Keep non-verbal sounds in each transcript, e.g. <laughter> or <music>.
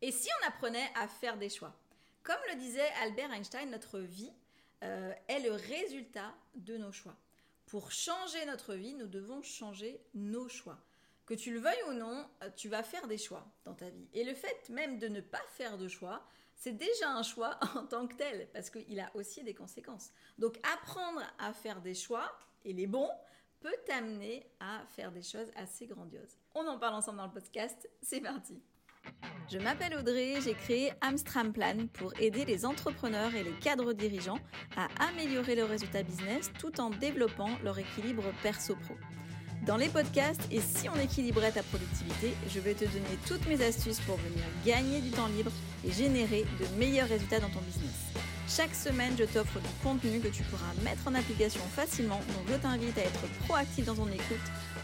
Et si on apprenait à faire des choix Comme le disait Albert Einstein, notre vie euh, est le résultat de nos choix. Pour changer notre vie, nous devons changer nos choix. Que tu le veuilles ou non, euh, tu vas faire des choix dans ta vie. Et le fait même de ne pas faire de choix, c'est déjà un choix <laughs> en tant que tel, parce qu'il a aussi des conséquences. Donc apprendre à faire des choix, et les bons, peut t'amener à faire des choses assez grandioses. On en parle ensemble dans le podcast, c'est parti je m'appelle Audrey, j'ai créé Amstram Plan pour aider les entrepreneurs et les cadres dirigeants à améliorer leurs résultats business tout en développant leur équilibre perso-pro. Dans les podcasts et si on équilibrait ta productivité, je vais te donner toutes mes astuces pour venir gagner du temps libre et générer de meilleurs résultats dans ton business. Chaque semaine, je t'offre du contenu que tu pourras mettre en application facilement, donc je t'invite à être proactif dans ton écoute.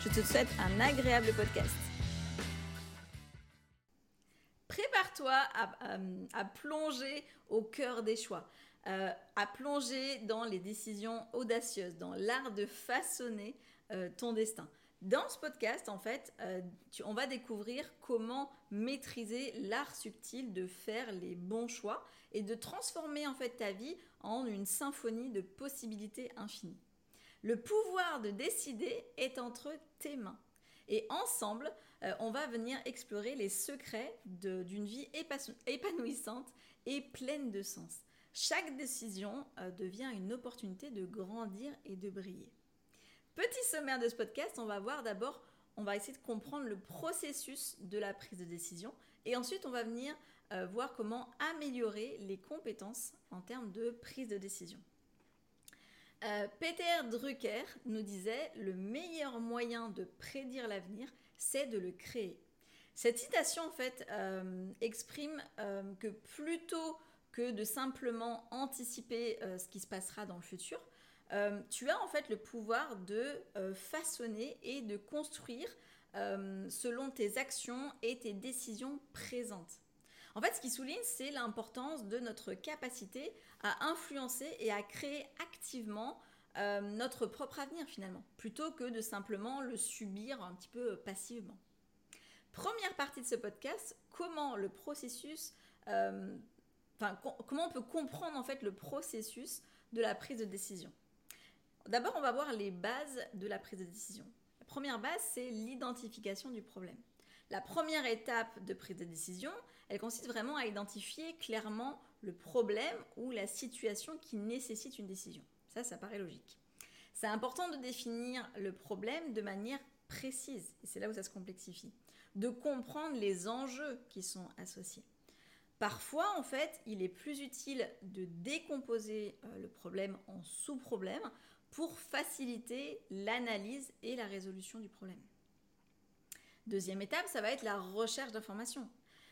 Je te souhaite un agréable podcast. Prépare-toi à, plonger au cœur des choix, euh, à plonger dans les décisions audacieuses, dans l'art de façonner euh, ton destin. Dans ce podcast, en fait, euh, on va découvrir comment maîtriser l'art subtil de faire les bons choix et de transformer en fait ta vie en une symphonie de possibilités infinies. Le pouvoir de décider est entre tes mains. Et ensemble, euh, on va venir explorer les secrets d'une vie épanouissante et pleine de sens. Chaque décision euh, devient une opportunité de grandir et de briller. Petit sommaire de ce podcast, on va voir d'abord, on va essayer de comprendre le processus de la prise de décision et ensuite on va venir euh, voir comment améliorer les compétences en termes de prise de décision. Peter Drucker nous disait le meilleur moyen de prédire l'avenir, c'est de le créer. Cette citation en fait euh, exprime euh, que plutôt que de simplement anticiper ce qui se passera dans le futur, tu as en fait le pouvoir de façonner et de construire selon tes actions et tes décisions présentes. En fait, ce qui souligne, c'est l'importance de notre capacité à influencer et à créer activement euh, notre propre avenir finalement, plutôt que de simplement le subir un petit peu passivement. Première partie de ce podcast, comment le processus, euh, enfin comment on peut comprendre en fait le processus de la prise de décision. D'abord, on va voir les bases de la prise de décision. La première base, c'est l'identification du problème. La première étape de prise de décision, elle consiste vraiment à identifier clairement le problème ou la situation qui nécessite une décision. Ça, ça paraît logique. C'est important de définir le problème de manière précise, et c'est là où ça se complexifie, de comprendre les enjeux qui sont associés. Parfois, en fait, il est plus utile de décomposer euh, le problème en sous-problèmes pour faciliter l'analyse et la résolution du problème. Deuxième étape, ça va être la recherche d'informations.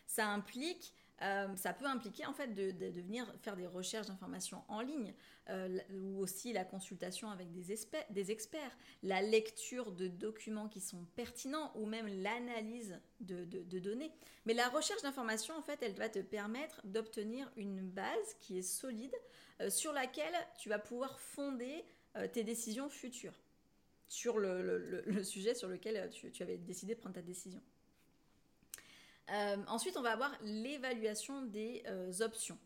Ça implique euh, ça peut impliquer en fait de, venir faire des recherches d'informations en ligne euh, ou aussi la consultation avec des, experts, la lecture de documents qui sont pertinents ou même l'analyse de, données. Mais la recherche d'informations en fait elle va te permettre d'obtenir une base qui est solide euh, sur laquelle tu vas pouvoir fonder tes décisions futures sur le, sujet sur lequel tu, avais décidé de prendre ta décision. Euh, ensuite, on va avoir l'évaluation des euh, options.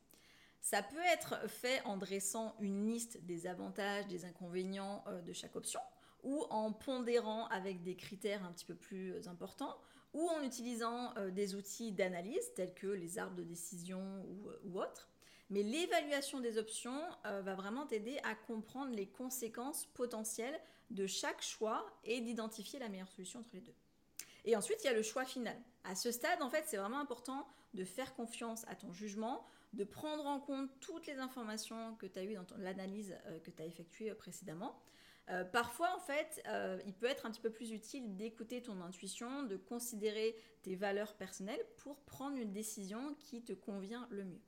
Ça peut être fait en dressant une liste des avantages, des inconvénients euh, de chaque option, ou en pondérant avec des critères un petit peu plus importants, ou en utilisant des outils d'analyse tels que les arbres de décision ou, ou autres. Mais l'évaluation des options va vraiment t'aider à comprendre les conséquences potentielles de chaque choix et d'identifier la meilleure solution entre les deux. Et ensuite, il y a le choix final. À ce stade, en fait, c'est vraiment important de faire confiance à ton jugement, de prendre en compte toutes les informations que tu as eues dans l'analyse euh, que tu as effectuée euh, précédemment. Euh, parfois, en fait, il peut être un petit peu plus utile d'écouter ton intuition, de considérer tes valeurs personnelles pour prendre une décision qui te convient le mieux.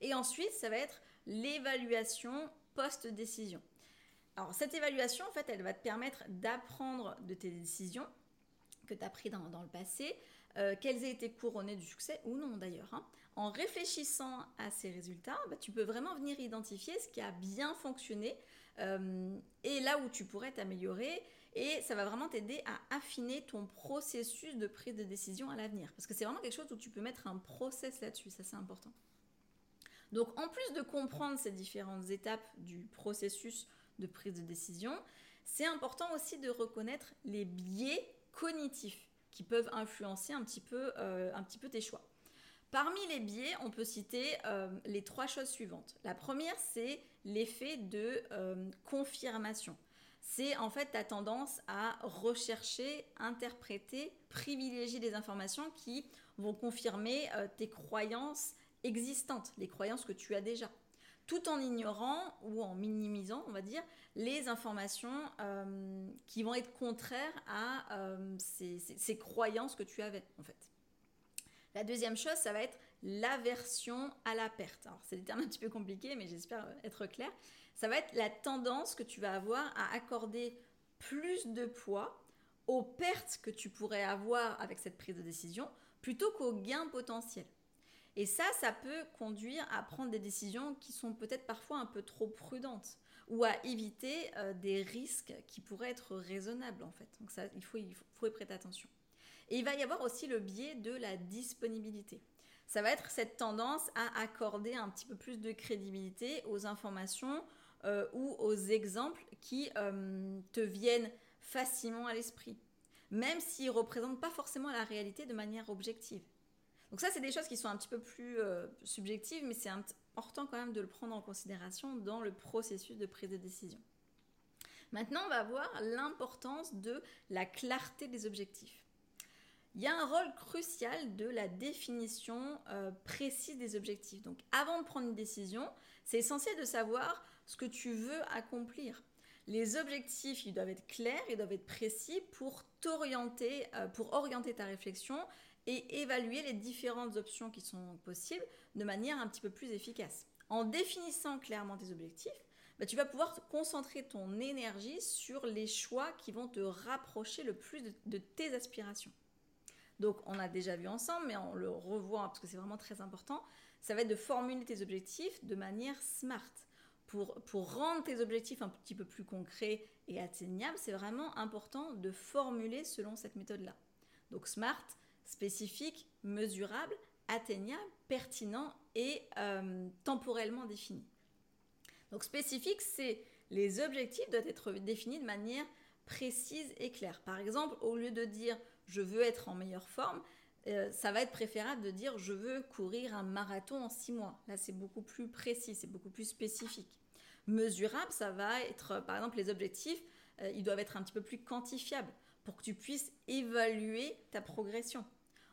Et ensuite, ça va être l'évaluation post-décision. Alors, cette évaluation, en fait, elle va te permettre d'apprendre de tes décisions que tu as pris dans, le passé, euh, qu'elles aient été couronnées du succès ou non d'ailleurs. Hein. En réfléchissant à ces résultats, bah, tu peux vraiment venir identifier ce qui a bien fonctionné euh, et là où tu pourrais t'améliorer et ça va vraiment t'aider à affiner ton processus de prise de décision à l'avenir. Parce que c'est vraiment quelque chose où tu peux mettre un process là-dessus, ça c'est important. Donc en plus de comprendre ces différentes étapes du processus de prise de décision, c'est important aussi de reconnaître les biais cognitifs qui peuvent influencer un petit peu, euh, un petit peu tes choix. Parmi les biais, on peut citer euh, les trois choses suivantes. La première, c'est l'effet de euh, confirmation. C'est en fait ta tendance à rechercher, interpréter, privilégier des informations qui vont confirmer tes croyances existantes, les croyances que tu as déjà tout en ignorant ou en minimisant, on va dire, les informations euh, qui vont être contraires à euh, ces, croyances que tu avais, en fait. La deuxième chose, ça va être l'aversion à la perte. Alors, c'est des termes un petit peu compliqués, mais j'espère être clair. Ça va être la tendance que tu vas avoir à accorder plus de poids aux pertes que tu pourrais avoir avec cette prise de décision plutôt qu'aux gains potentiels. Et ça, ça peut conduire à prendre des décisions qui sont peut-être parfois un peu trop prudentes ou à éviter euh, des risques qui pourraient être raisonnables en fait. Donc ça, il faut, y prêter attention. Et il va y avoir aussi le biais de la disponibilité. Ça va être cette tendance à accorder un petit peu plus de crédibilité aux informations euh, ou aux exemples qui euh, te viennent facilement à l'esprit, même s'ils ne représentent pas forcément la réalité de manière objective. Donc ça, c'est des choses qui sont un petit peu plus euh, subjectives, mais c'est important quand même de le prendre en considération dans le processus de prise de décision. Maintenant, on va voir l'importance de la clarté des objectifs. Il y a un rôle crucial de la définition euh, précise des objectifs. Donc avant de prendre une décision, c'est essentiel de savoir ce que tu veux accomplir. Les objectifs, ils doivent être clairs, ils doivent être précis pour t'orienter, euh, pour orienter ta réflexion et évaluer les différentes options qui sont possibles de manière un petit peu plus efficace. En définissant clairement tes objectifs, bah, tu vas pouvoir concentrer ton énergie sur les choix qui vont te rapprocher le plus de, tes aspirations. Donc on a déjà vu ensemble, mais on le revoit parce que c'est vraiment très important, ça va être de formuler tes objectifs de manière smart. Pour, pour rendre tes objectifs un petit peu plus concrets et atteignables, c'est vraiment important de formuler selon cette méthode-là. Donc SMART, spécifique, mesurable, atteignable, pertinent et euh, temporellement défini. Donc spécifique, c'est les objectifs doivent être définis de manière précise et claire. Par exemple, au lieu de dire je veux être en meilleure forme, euh, ça va être préférable de dire je veux courir un marathon en six mois. Là, c'est beaucoup plus précis, c'est beaucoup plus spécifique. Mesurable, ça va être, par exemple, les objectifs, euh, ils doivent être un petit peu plus quantifiables pour que tu puisses évaluer ta progression.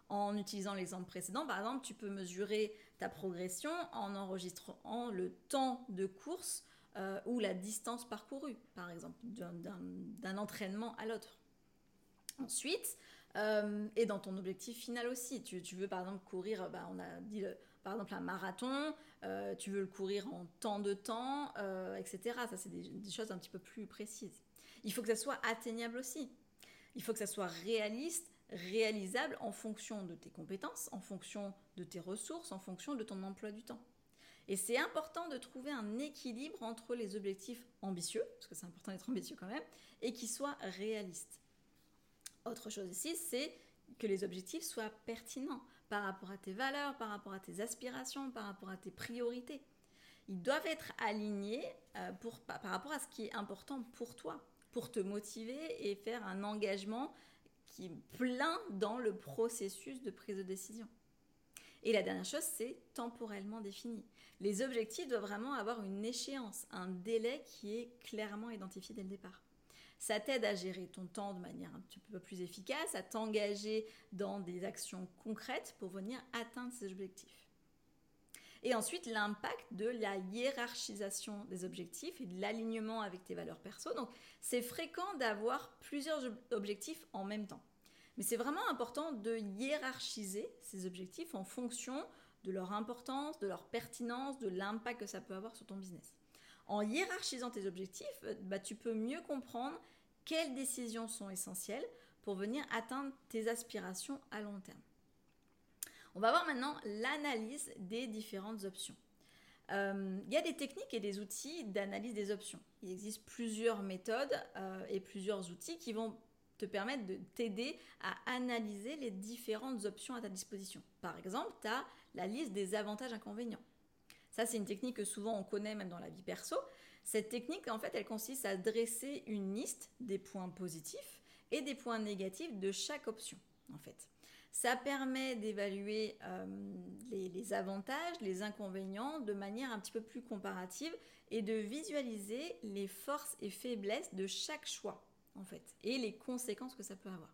En utilisant l'exemple précédent, par exemple, tu peux mesurer ta progression en enregistrant le temps de course euh, ou la distance parcourue, par exemple, d'un entraînement à l'autre. Ensuite, euh, et dans ton objectif final aussi, tu, veux par exemple courir, bah, on a dit par exemple un marathon, euh, tu veux le courir en temps de temps, etc. Ça, c'est des, choses un petit peu plus précises. Il faut que ça soit atteignable aussi. Il faut que ça soit réaliste réalisable en fonction de tes compétences, en fonction de tes ressources, en fonction de ton emploi du temps. Et c'est important de trouver un équilibre entre les objectifs ambitieux, parce que c'est important d'être ambitieux quand même, et qui soient réalistes. Autre chose ici, c'est que les objectifs soient pertinents par rapport à tes valeurs, par rapport à tes aspirations, par rapport à tes priorités. Ils doivent être alignés euh, pour, par rapport à ce qui est important pour toi, pour te motiver et faire un engagement qui est plein dans le processus de prise de décision. Et la dernière chose, c'est temporellement défini. Les objectifs doivent vraiment avoir une échéance, un délai qui est clairement identifié dès le départ. Ça t'aide à gérer ton temps de manière un petit peu plus efficace, à t'engager dans des actions concrètes pour venir atteindre ces objectifs. Et ensuite, l'impact de la hiérarchisation des objectifs et de l'alignement avec tes valeurs perso. Donc, c'est fréquent d'avoir plusieurs objectifs en même temps. Mais c'est vraiment important de hiérarchiser ces objectifs en fonction de leur importance, de leur pertinence, de l'impact que ça peut avoir sur ton business. En hiérarchisant tes objectifs, bah, tu peux mieux comprendre quelles décisions sont essentielles pour venir atteindre tes aspirations à long terme. On va voir maintenant l'analyse des différentes options. il y a des techniques et des outils d'analyse des options. Il existe plusieurs méthodes et plusieurs outils qui vont te permettre de t'aider à analyser les différentes options à ta disposition. Par exemple, tu as la liste des avantages inconvénients. Ça, c'est une technique que souvent on connaît même dans la vie perso. Cette technique, en fait, elle consiste à dresser une liste des points positifs et des points négatifs de chaque option, en fait. Ça permet d'évaluer euh, les, avantages, les inconvénients de manière un petit peu plus comparative et de visualiser les forces et faiblesses de chaque choix, et les conséquences que ça peut avoir.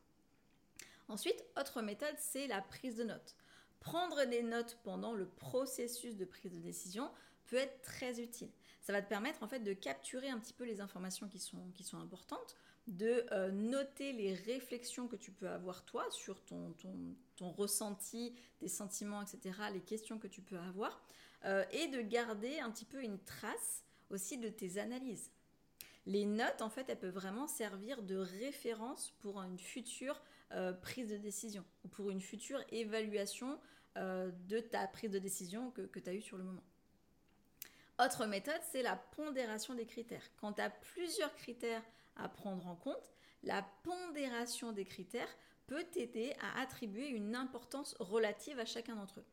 Ensuite, autre méthode, c'est la prise de notes. Prendre des notes pendant le processus de prise de décision peut être très utile. Ça va te permettre en fait de capturer un petit peu les informations qui sont importantes, de euh, noter les réflexions que tu peux avoir toi sur ton, ressenti, tes sentiments, etc., les questions que tu peux avoir, euh, et de garder un petit peu une trace aussi de tes analyses. Les notes, en fait, elles peuvent vraiment servir de référence pour une future euh, prise de décision ou pour une future évaluation de ta prise de décision que, que tu as eue sur le moment. Autre méthode, c'est la pondération des critères. Quand tu as plusieurs critères à prendre en compte, la pondération des critères peut t'aider à attribuer une importance relative à chacun d'entre eux.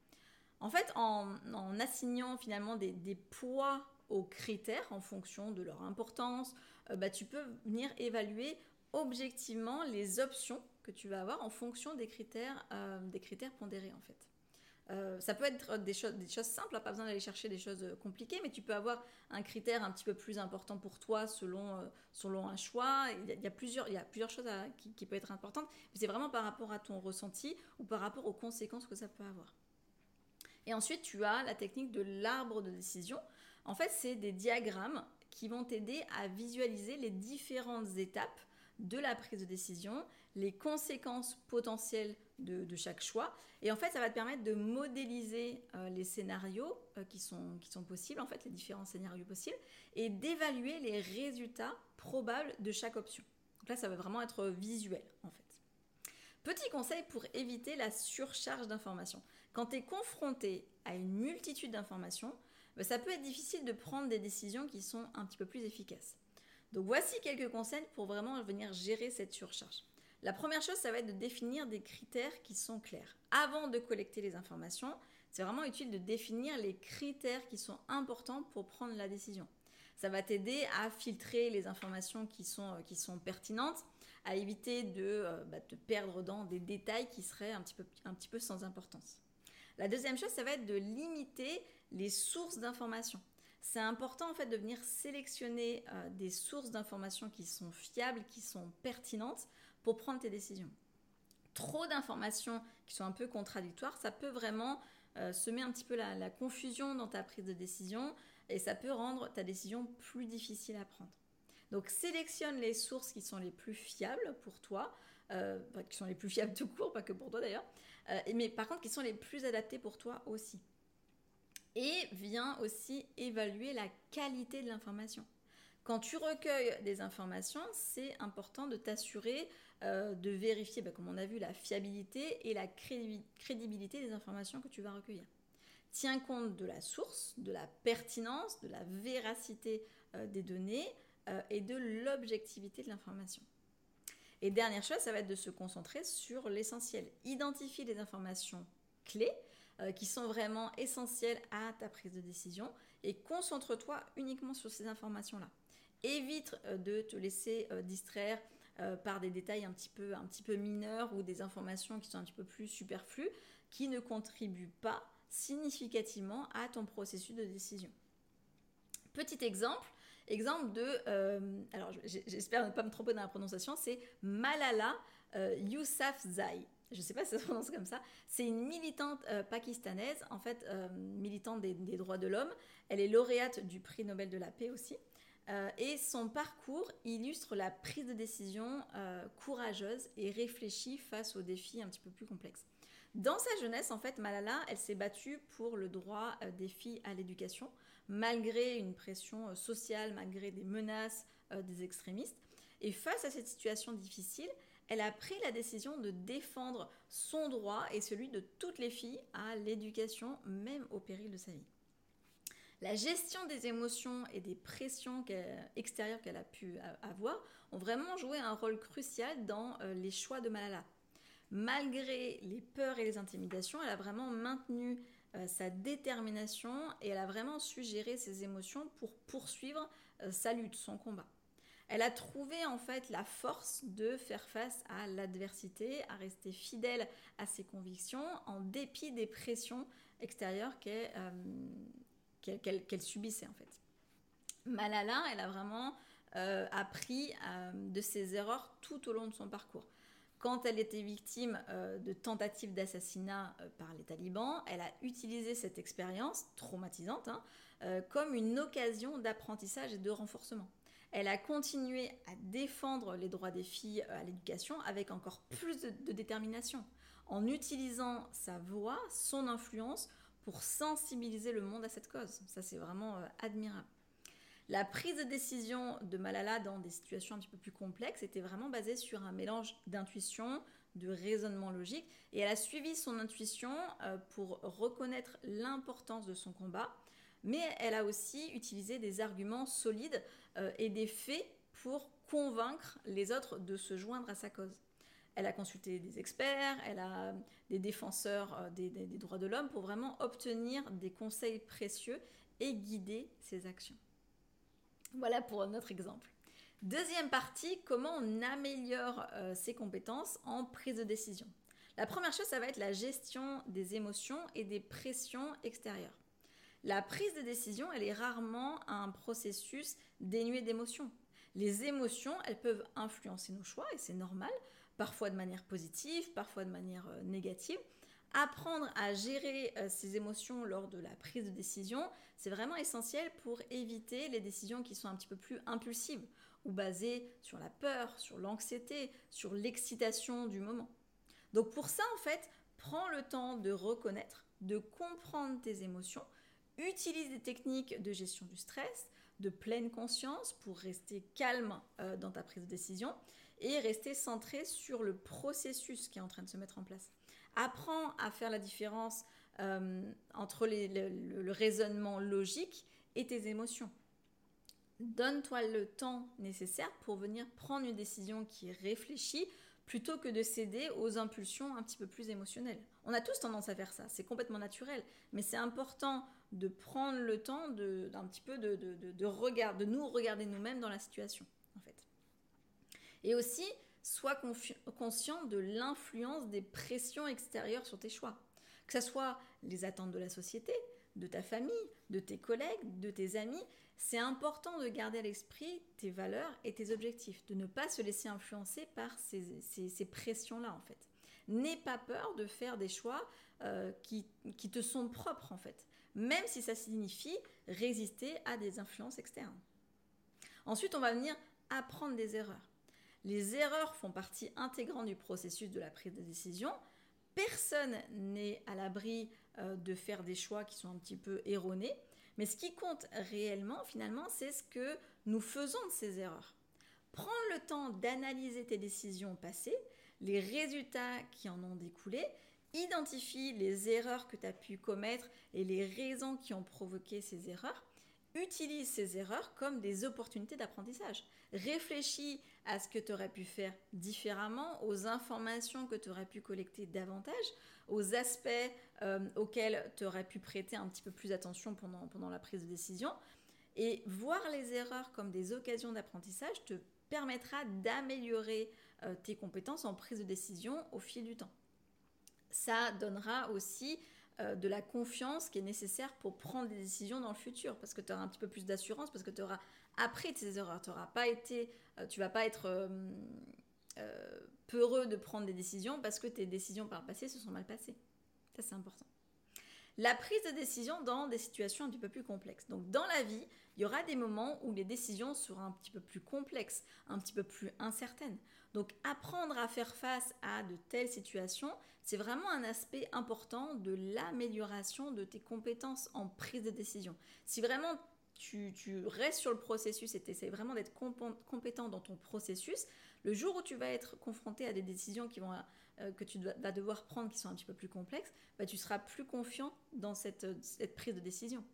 En fait, en, assignant finalement des, poids aux critères en fonction de leur importance, euh, bah, tu peux venir évaluer objectivement les options que tu vas avoir en fonction des critères, euh, des critères pondérés en fait. Euh, ça peut être des choses, simples, pas besoin d'aller chercher des choses compliquées, mais tu peux avoir un critère un petit peu plus important pour toi selon, selon un choix. Il y, a, plusieurs, il y a plusieurs choses qui, qui peuvent être importantes, mais c'est vraiment par rapport à ton ressenti ou par rapport aux conséquences que ça peut avoir. Et ensuite, tu as la technique de l'arbre de décision. En fait, c'est des diagrammes qui vont t'aider à visualiser les différentes étapes de la prise de décision, les conséquences potentielles de, chaque choix. Et en fait, ça va te permettre de modéliser euh, les scénarios euh, qui, sont, possibles, en fait, les différents scénarios possibles, et d'évaluer les résultats probables de chaque option. Donc là, ça va vraiment être visuel, en fait. Petit conseil pour éviter la surcharge d'informations. Quand tu es confronté à une multitude d'informations, bah, ça peut être difficile de prendre des décisions qui sont un petit peu plus efficaces. Donc voici quelques conseils pour vraiment venir gérer cette surcharge. La première chose, ça va être de définir des critères qui sont clairs. Avant de collecter les informations, c'est vraiment utile de définir les critères qui sont importants pour prendre la décision. Ça va t'aider à filtrer les informations qui sont, euh, qui sont pertinentes, à éviter de euh, bah, te perdre dans des détails qui seraient un petit peu, un petit peu sans importance. La deuxième chose, ça va être de limiter les sources d'informations. C'est important en fait de venir sélectionner euh, des sources d'informations qui sont fiables, qui sont pertinentes pour prendre tes décisions. Trop d'informations qui sont un peu contradictoires, ça peut vraiment euh, semer un petit peu la, confusion dans ta prise de décision et ça peut rendre ta décision plus difficile à prendre. Donc sélectionne les sources qui sont les plus fiables pour toi, euh, qui sont les plus fiables tout court, pas que pour toi d'ailleurs, mais par contre qui sont les plus adaptées pour toi aussi et vient aussi évaluer la qualité de l'information. Quand tu recueilles des informations, c'est important de t'assurer euh, de vérifier, bah, comme on a vu, la fiabilité et la crédibilité des informations que tu vas recueillir. Tiens compte de la source, de la pertinence, de la véracité euh, des données euh, et de l'objectivité de l'information. Et dernière chose, ça va être de se concentrer sur l'essentiel. Identifie les informations clés qui sont vraiment essentielles à ta prise de décision et concentre-toi uniquement sur ces informations-là. Évite euh, de te laisser euh, distraire par des détails un petit, peu, mineurs ou des informations qui sont un petit peu plus superflues qui ne contribuent pas significativement à ton processus de décision. Petit exemple, exemple de, alors j'espère ne pas me tromper dans la prononciation, c'est Malala Yousafzai je ne sais pas si ça se prononce comme ça, c'est une militante euh, pakistanaise, en fait, euh, militante des, droits de l'homme. Elle est lauréate du prix Nobel de la paix aussi. Euh, et son parcours illustre la prise de décision courageuse et réfléchie face aux défis un petit peu plus complexes. Dans sa jeunesse, en fait, Malala, elle s'est battue pour le droit des filles à l'éducation, malgré une pression sociale, malgré des menaces des extrémistes. Et face à cette situation difficile, elle a pris la décision de défendre son droit et celui de toutes les filles à l'éducation, même au péril de sa vie. La gestion des émotions et des pressions extérieures qu'elle a pu avoir ont vraiment joué un rôle crucial dans euh, les choix de Malala. Malgré les peurs et les intimidations, elle a vraiment maintenu euh, sa détermination et elle a vraiment su ses émotions pour poursuivre euh, sa lutte, son combat. Elle a trouvé en fait la force de faire face à l'adversité, à rester fidèle à ses convictions en dépit des pressions extérieures qu'elle qu'elle subissait en fait. Malala, elle a vraiment euh, appris euh, de ses erreurs tout au long de son parcours. Quand elle était victime euh, de tentatives d'assassinat par les talibans, elle a utilisé cette expérience traumatisante hein, comme une occasion d'apprentissage et de renforcement. Elle a continué à défendre les droits des filles à l'éducation avec encore plus de détermination, en utilisant sa voix, son influence pour sensibiliser le monde à cette cause. Ça, c'est vraiment euh, admirable. La prise de décision de Malala dans des situations un petit peu plus complexes était vraiment basée sur un mélange d'intuition, de raisonnement logique, et elle a suivi son intuition euh, pour reconnaître l'importance de son combat, mais elle a aussi utilisé des arguments solides euh, et des faits pour convaincre les autres de se joindre à sa cause. Elle a consulté des experts, elle a des défenseurs euh, des, droits de l'homme pour vraiment obtenir des conseils précieux et guider ses actions. Voilà pour notre exemple. Deuxième partie, comment on améliore euh, ses compétences en prise de décision. La première chose, ça va être la gestion des émotions et des pressions extérieures. La prise de décision, elle est rarement un processus dénué d'émotions. Les émotions, elles peuvent influencer nos choix et c'est normal, parfois de manière positive, parfois de manière euh, négative. Apprendre à gérer euh, ses émotions lors de la prise de décision, c'est vraiment essentiel pour éviter les décisions qui sont un petit peu plus impulsives ou basées sur la peur, sur l'anxiété, sur l'excitation du moment. Donc pour ça, en fait, prends le temps de reconnaître, de comprendre tes émotions, utilise des techniques de gestion du stress, de pleine conscience pour rester calme euh, dans ta prise de décision et rester centré sur le processus qui est en train de se mettre en place. Apprends à faire la différence euh, entre le, raisonnement logique et tes émotions. Donne-toi le temps nécessaire pour venir prendre une décision qui est réfléchie plutôt que de céder aux impulsions un petit peu plus émotionnelles. On a tous tendance à faire ça, c'est complètement naturel, mais c'est important de prendre le temps d'un petit peu de, de, de nous regarder nous-mêmes dans la situation. Et aussi, sois conscient de l'influence des pressions extérieures sur tes choix. Que ce soit les attentes de la société, de ta famille, de tes collègues, de tes amis, c'est important de garder à l'esprit tes valeurs et tes objectifs, de ne pas se laisser influencer par ces, pressions-là en fait. N'aie pas peur de faire des choix euh, qui, qui te sont propres en fait, même si ça signifie résister à des influences externes. Ensuite, on va venir apprendre des erreurs. Les erreurs font partie intégrante du processus de la prise de décision. Personne n'est à l'abri euh, de faire des choix qui sont un petit peu erronés. Mais ce qui compte réellement, finalement, c'est ce que nous faisons de ces erreurs. Prends le temps d'analyser tes décisions passées, les résultats qui en ont découlé, identifie les erreurs que tu as pu commettre et les raisons qui ont provoqué ces erreurs. Utilise ces erreurs comme des opportunités d'apprentissage. Réfléchis à ce que tu aurais pu faire différemment, aux informations que tu aurais pu collecter davantage, aux aspects euh, auxquels tu aurais pu prêter un petit peu plus attention pendant, pendant la prise de décision. Et voir les erreurs comme des occasions d'apprentissage te permettra d'améliorer euh, tes compétences en prise de décision au fil du temps. Ça donnera aussi euh, de la confiance qui est nécessaire pour prendre des décisions dans le futur, parce que tu auras un petit peu plus d'assurance, parce que tu auras appris tes erreurs, tu auras pas été, euh, tu vas pas être euh, peureux de prendre des décisions parce que tes décisions par le passé se sont mal passées. Ça c'est important. La prise de décision dans des situations un petit peu plus complexes. Donc dans la vie, il y aura des moments où les décisions seront un petit peu plus complexes, un petit peu plus incertaines. Donc apprendre à faire face à de telles situations, c'est vraiment un aspect important de l'amélioration de tes compétences en prise de décision. Si vraiment tu, restes sur le processus et tu essaies vraiment d'être compétent dans ton processus, le jour où tu vas être confronté à des décisions qui vont, euh, que tu vas devoir prendre qui sont un petit peu plus complexes, bah, tu seras plus confiant dans cette prise de décision.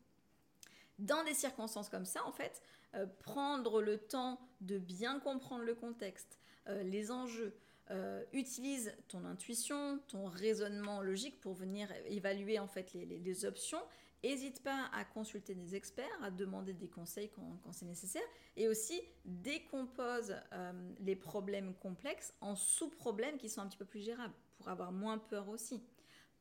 Dans des circonstances comme ça, en fait, euh, prendre le temps de bien comprendre le contexte, euh, les enjeux, utilise ton intuition, ton raisonnement logique pour venir évaluer en fait les, options. N'hésite pas à consulter des experts, à demander des conseils quand, c'est nécessaire, et aussi décompose les problèmes complexes en sous-problèmes qui sont un petit peu plus gérables pour avoir moins peur aussi.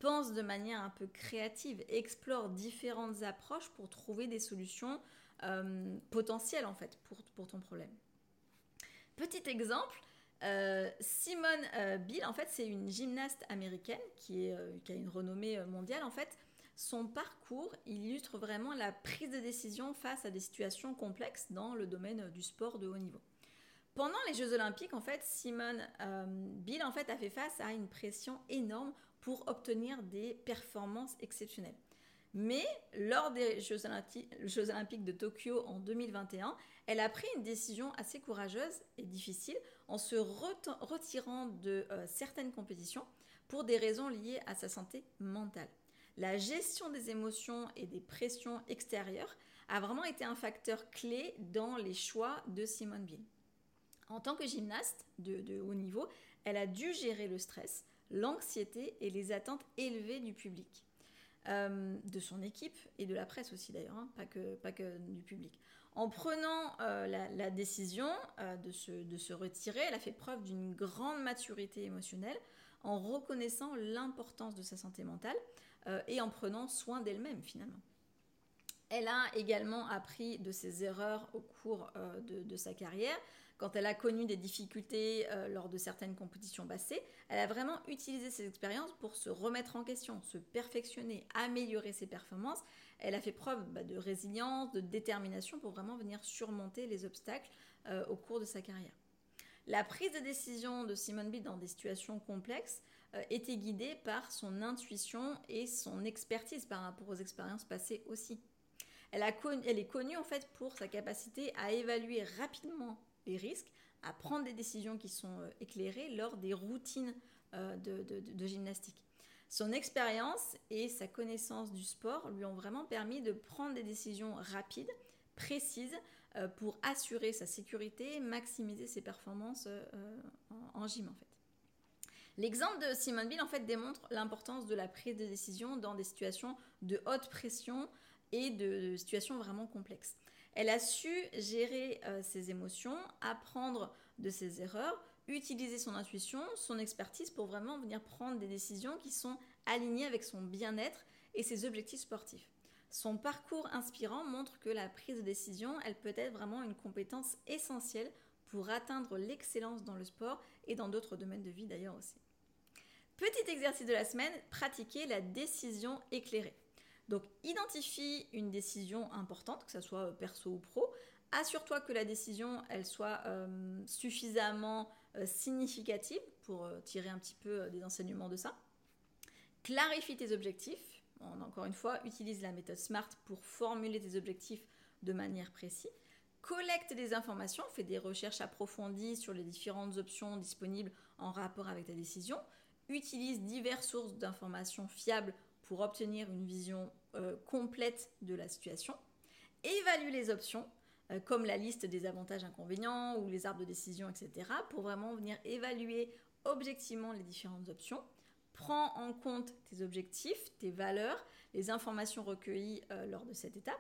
Pense de manière un peu créative, explore différentes approches pour trouver des solutions euh, potentiel en fait pour, pour ton problème. Petit exemple, euh, Simone euh, Bill, en fait, c'est une gymnaste américaine qui, est, qui, a une renommée mondiale. En fait, son parcours illustre vraiment la prise de décision face à des situations complexes dans le domaine du sport de haut niveau. Pendant les Jeux Olympiques, Simone Bill en fait, a fait face à une pression énorme pour obtenir des performances exceptionnelles. Mais lors des Jeux Olympiques, de Tokyo en 2021, elle a pris une décision assez courageuse et difficile en se retirant de euh, certaines compétitions pour des raisons liées à sa santé mentale. La gestion des émotions et des pressions extérieures a vraiment été un facteur clé dans les choix de Simone Bill. En tant que gymnaste de haut niveau, elle a dû gérer le stress, l'anxiété et les attentes élevées du public. Euh, de son équipe et de la presse aussi d'ailleurs, hein, pas, que, du public. En prenant euh, la, décision euh, de se retirer, elle a fait preuve d'une grande maturité émotionnelle en reconnaissant l'importance de sa santé mentale et en prenant soin d'elle-même finalement. Elle a également appris de ses erreurs au cours de, de, sa carrière, quand elle a connu des difficultés euh, lors de certaines compétitions passées, elle a vraiment utilisé ces expériences pour se remettre en question, se perfectionner, améliorer ses performances. Elle a fait preuve bah, de résilience, de détermination pour vraiment venir surmonter les obstacles euh, au cours de sa carrière. La prise de décision de Simone Bill dans des situations complexes euh, était guidée par son intuition et son expertise par rapport aux expériences passées aussi. Elle, est connue en fait pour sa capacité à évaluer rapidement les risques, à prendre des décisions qui sont euh, éclairées lors des routines euh, de, gymnastique. Son expérience et sa connaissance du sport lui ont vraiment permis de prendre des décisions rapides, précises, euh, pour assurer sa sécurité et maximiser ses performances en, gym en fait. L'exemple de Simone Bill en fait démontre l'importance de la prise de décision dans des situations de haute pression et de situations vraiment complexes. Elle a su gérer euh, ses émotions, apprendre de ses erreurs, utiliser son intuition, son expertise pour vraiment venir prendre des décisions qui sont alignées avec son bien-être et ses objectifs sportifs. Son parcours inspirant montre que la prise de décision, elle peut être vraiment une compétence essentielle pour atteindre l'excellence dans le sport et dans d'autres domaines de vie d'ailleurs aussi. Petit exercice de la semaine, pratiquer la décision éclairée. Donc identifie une décision importante, que ce soit euh, perso ou pro. Assure-toi que la décision, elle soit euh, suffisamment euh, significative pour tirer un petit peu des enseignements de ça. Clarifie tes objectifs. encore une fois, utilise la méthode SMART pour formuler tes objectifs de manière précise. Collecte des informations, fais des recherches approfondies sur les différentes options disponibles en rapport avec ta décision. Utilise diverses sources d'informations fiables pour obtenir une vision euh, complète de la situation. Évalue les options, euh, comme la liste des avantages inconvénients ou les arbres de décision, etc., pour vraiment venir évaluer objectivement les différentes options. Prends en compte tes objectifs, tes valeurs, les informations recueillies euh, lors de cette étape.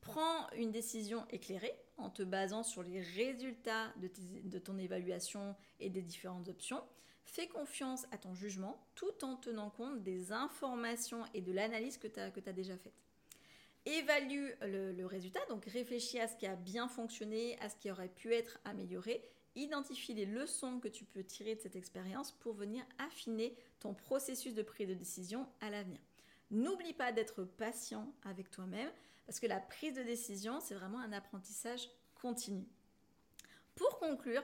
Prends une décision éclairée en te basant sur les résultats de ton évaluation et des différentes options. Fais confiance à ton jugement tout en tenant compte des informations et de l'analyse que tu as, déjà faite. Évalue le, résultat, donc réfléchis à ce qui a bien fonctionné, à ce qui aurait pu être amélioré. Identifie les leçons que tu peux tirer de cette expérience pour venir affiner ton processus de prise de décision à l'avenir. N'oublie pas d'être patient avec toi-même parce que la prise de décision, c'est vraiment un apprentissage continu. Pour conclure,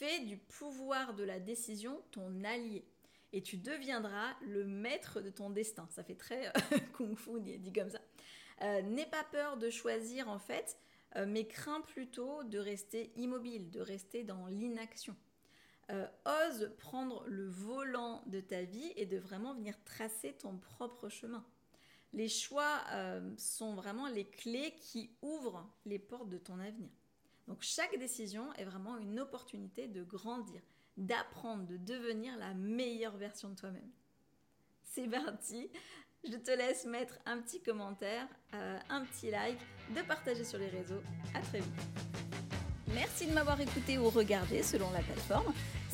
Fais du pouvoir de la décision ton allié et tu deviendras le maître de ton destin. Ça fait très euh, <laughs> kung-fu dit, comme ça. Euh, n'aie pas peur de choisir en fait, euh, mais crains plutôt de rester immobile, de rester dans l'inaction. ose prendre le volant de ta vie et de vraiment venir tracer ton propre chemin. Les choix euh, sont vraiment les clés qui ouvrent les portes de ton avenir. Donc chaque décision est vraiment une opportunité de grandir, d'apprendre, de devenir la meilleure version de toi-même. C'est parti, je te laisse mettre un petit commentaire, euh, un petit like, de partager sur les réseaux. À très vite. Merci de m'avoir écouté ou regardé selon la plateforme.